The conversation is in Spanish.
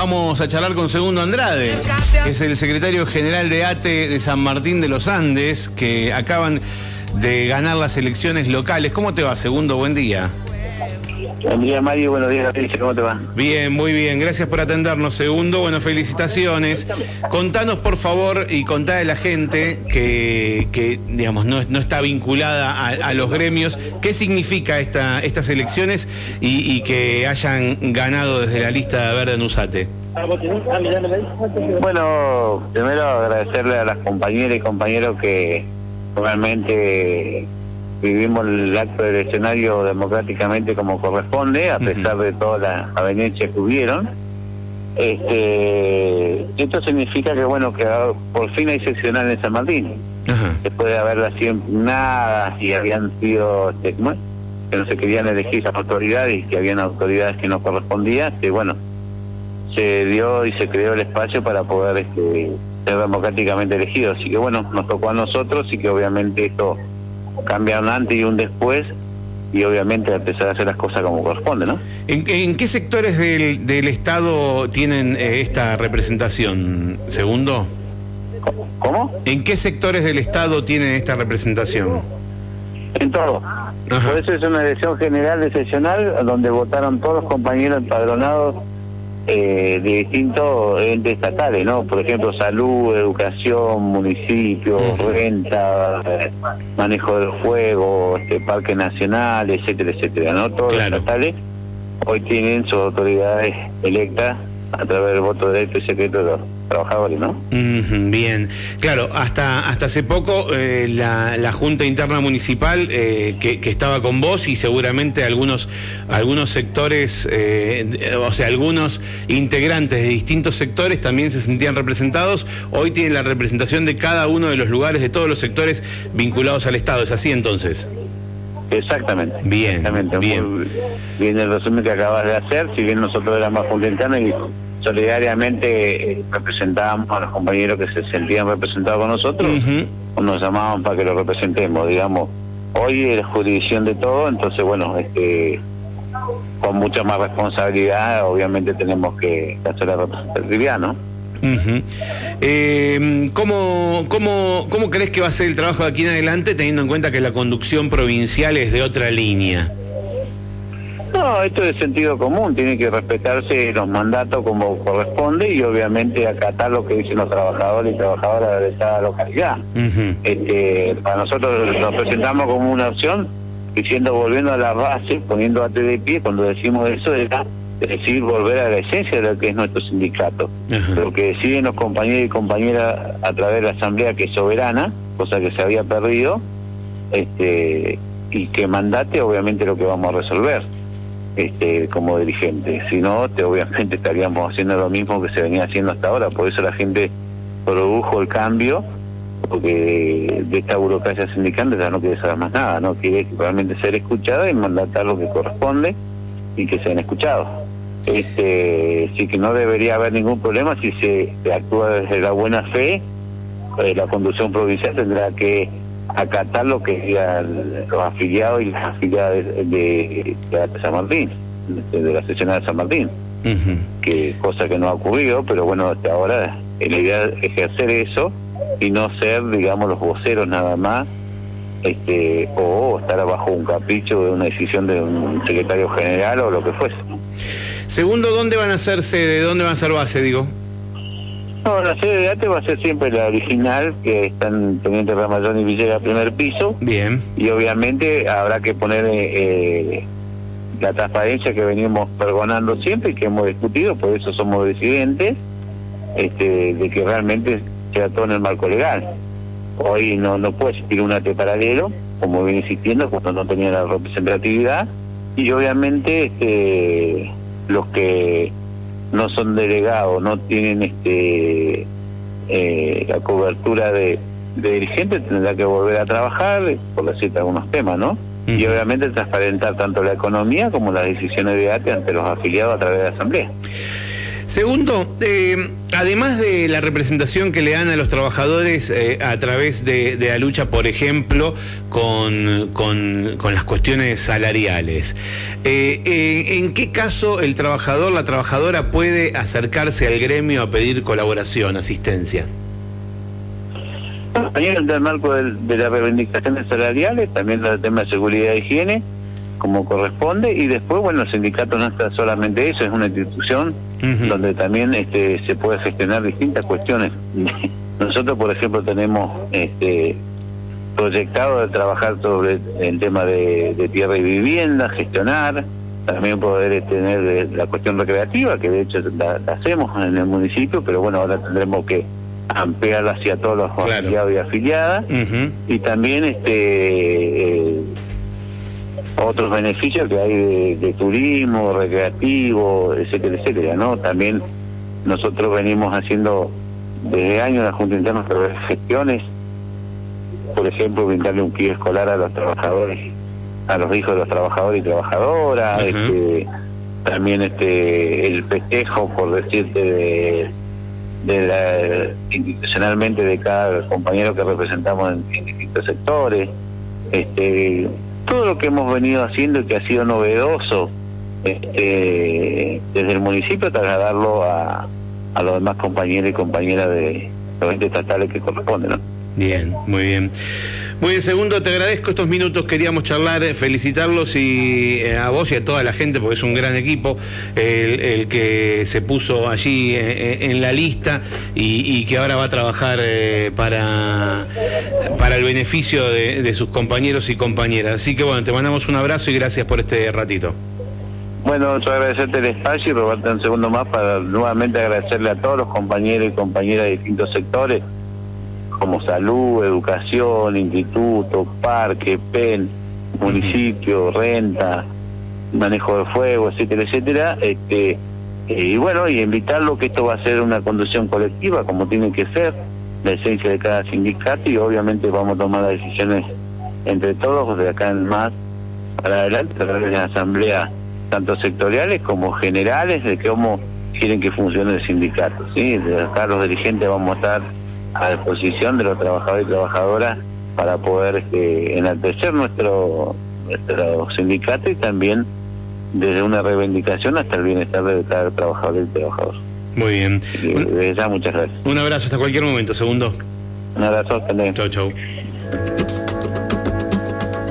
Vamos a charlar con Segundo Andrade, que es el secretario general de ATE de San Martín de los Andes, que acaban de ganar las elecciones locales. ¿Cómo te va, Segundo? Buen día. Buen día, Mario. Buenos días, ¿Cómo te va? Bien, muy bien. Gracias por atendernos, Segundo. Bueno, felicitaciones. Contanos, por favor, y contá a la gente que, que digamos, no, no está vinculada a, los gremios, qué significa esta, estas elecciones y, que hayan ganado desde la lista verde en Usate. Bueno, primero agradecerle a las compañeras y compañeros que realmente vivimos el acto del escenario democráticamente como corresponde, a pesar de todas las avenencias que hubieron. Este, esto significa que bueno que por fin hay seccional en San Martín. Después de haberlas nada y habían sido este, que no se querían elegir esas autoridades y que habían autoridades que no correspondían, que bueno, se dio y se creó el espacio para poder este, ser democráticamente elegidos. Así que bueno, nos tocó a nosotros y que obviamente esto cambia un antes y un después y obviamente empezar a hacer las cosas como corresponde, ¿no? ¿En, qué sectores del, del Estado tienen eh, esta representación, segundo? ¿Cómo? ¿En qué sectores del Estado tienen esta representación? En todo. Por eso es una elección general excepcional donde votaron todos los compañeros empadronados eh, de distintos entes estatales, ¿no? Por ejemplo, salud, educación, municipios, renta, manejo del fuego, este, parque nacional, etcétera, etcétera, ¿no? Todos los estatales hoy tienen sus autoridades electas a través del voto directo y secreto de los trabajadores, ¿no? bien, claro, hasta hasta hace poco eh, la, la, Junta Interna Municipal eh, que, que, estaba con vos y seguramente algunos, algunos sectores, eh, o sea, algunos integrantes de distintos sectores también se sentían representados, hoy tienen la representación de cada uno de los lugares, de todos los sectores vinculados al Estado, ¿es así entonces? Exactamente. Bien, exactamente. bien. bien el resumen que acabas de hacer, si bien nosotros éramos Junta Interna y solidariamente eh, representábamos a los compañeros que se sentían representados con nosotros, o nos llamaban para que los representemos, digamos. Hoy es jurisdicción de todo, entonces bueno, este con mucha más responsabilidad, obviamente tenemos que hacer la representatividad, ¿no? eh, ¿cómo, cómo, ¿Cómo crees que va a ser el trabajo de aquí en adelante, teniendo en cuenta que la conducción provincial es de otra línea? No, esto es sentido común, tiene que respetarse los mandatos como corresponde y obviamente acatar lo que dicen los trabajadores y trabajadoras de esta localidad. este, para nosotros nos presentamos como una opción, diciendo volviendo a la base, poniendo a de pie, cuando decimos eso era decir volver a la esencia de lo que es nuestro sindicato. Lo que deciden los compañeros y compañeras a través de la asamblea que es soberana, cosa que se había perdido, este, y que mandate obviamente lo que vamos a resolver este, como dirigente. Si no, te, obviamente estaríamos haciendo lo mismo que se venía haciendo hasta ahora. Por eso la gente produjo el cambio, porque de esta burocracia sindical ya no quiere saber más nada, no quiere realmente ser escuchada y mandatar lo que corresponde y que sean escuchados. Este, sí que no debería haber ningún problema si se, actúa desde la buena fe, eh, la conducción provincial tendrá que acatar lo que digan los afiliados y las afiliadas de, San Martín, de, la sección de San Martín, que cosa que no ha ocurrido, pero bueno, hasta ahora la idea es ejercer eso y no ser, digamos, los voceros nada más, este o estar bajo un capricho de una decisión de un secretario general o lo que fuese. Segundo, ¿dónde van a hacerse, de dónde van a ser base, digo? No, la sede de ATE va a ser siempre la original, que está en Teniente Ramayón y Villega, primer piso. Bien. Y obviamente habrá que poner eh, la transparencia que venimos pregonando siempre y que hemos discutido, por eso somos disidentes, este, de que realmente sea todo en el marco legal. Hoy no, no puede existir un ATE paralelo, como viene existiendo, cuando no tenía la representatividad, y obviamente este, los que no son delegados, no tienen este eh, la cobertura de, de dirigente, tendrá que volver a trabajar, por decirte algunos temas, ¿no? Y obviamente transparentar tanto la economía como las decisiones de ATE ante los afiliados a través de la Asamblea. Segundo, eh, además de la representación que le dan a los trabajadores eh, a través de, la lucha, por ejemplo, con, con, las cuestiones salariales, eh, ¿en qué caso el trabajador, la trabajadora puede acercarse al gremio a pedir colaboración, asistencia? También en el marco de, las reivindicaciones salariales, también el tema de seguridad e higiene, como corresponde, y después, bueno, el sindicato no está solamente eso, es una institución donde también este, se puede gestionar distintas cuestiones. Nosotros, por ejemplo, tenemos este, proyectado de trabajar sobre el tema de, tierra y vivienda, gestionar, también poder tener la cuestión recreativa, que de hecho la, hacemos en el municipio, pero bueno, ahora tendremos que ampliarla hacia todos los afiliados y afiliadas, y también este eh, otros beneficios que hay de, turismo, recreativo, etcétera, etcétera, ¿no? También nosotros venimos haciendo desde años la Junta Interna de gestiones, por ejemplo, brindarle un kit escolar a los trabajadores, a los hijos de los trabajadores y trabajadoras, este, también este el festejo, por decirte, de, de la, institucionalmente de cada compañero que representamos en, en distintos sectores, este todo lo que hemos venido haciendo y que ha sido novedoso este, desde el municipio, trasladarlo a, a los demás compañeros y compañeras de los entes estatales que corresponden. ¿no? Bien, muy bien. Muy bien, segundo, te agradezco estos minutos, queríamos charlar, eh, felicitarlos y eh, a vos y a toda la gente, porque es un gran equipo, el, que se puso allí eh, en, la lista y, que ahora va a trabajar para, para el beneficio de, sus compañeros y compañeras. Así que bueno, te mandamos un abrazo y gracias por este ratito. Bueno, yo agradecerte el espacio y robarte un segundo más para nuevamente agradecerle a todos los compañeros y compañeras de distintos sectores como salud, educación, instituto, parque, PEN, municipio, renta, manejo de fuego, etcétera, etcétera. Este, eh, y bueno, y invitarlo que esto va a ser una conducción colectiva, como tiene que ser, la esencia de cada sindicato, y obviamente vamos a tomar las decisiones entre todos, de acá en más para adelante, a través de las asambleas, tanto sectoriales como generales, de cómo quieren que funcione el sindicato. ¿sí? Acá los dirigentes vamos a estar a disposición de los trabajadores y trabajadoras para poder este, enaltecer nuestro, nuestro sindicato y también desde una reivindicación hasta el bienestar de cada trabajador y trabajador. Muy bien. desde ya, muchas gracias. Un abrazo hasta cualquier momento, segundo. Un abrazo, hasta Chau, chau.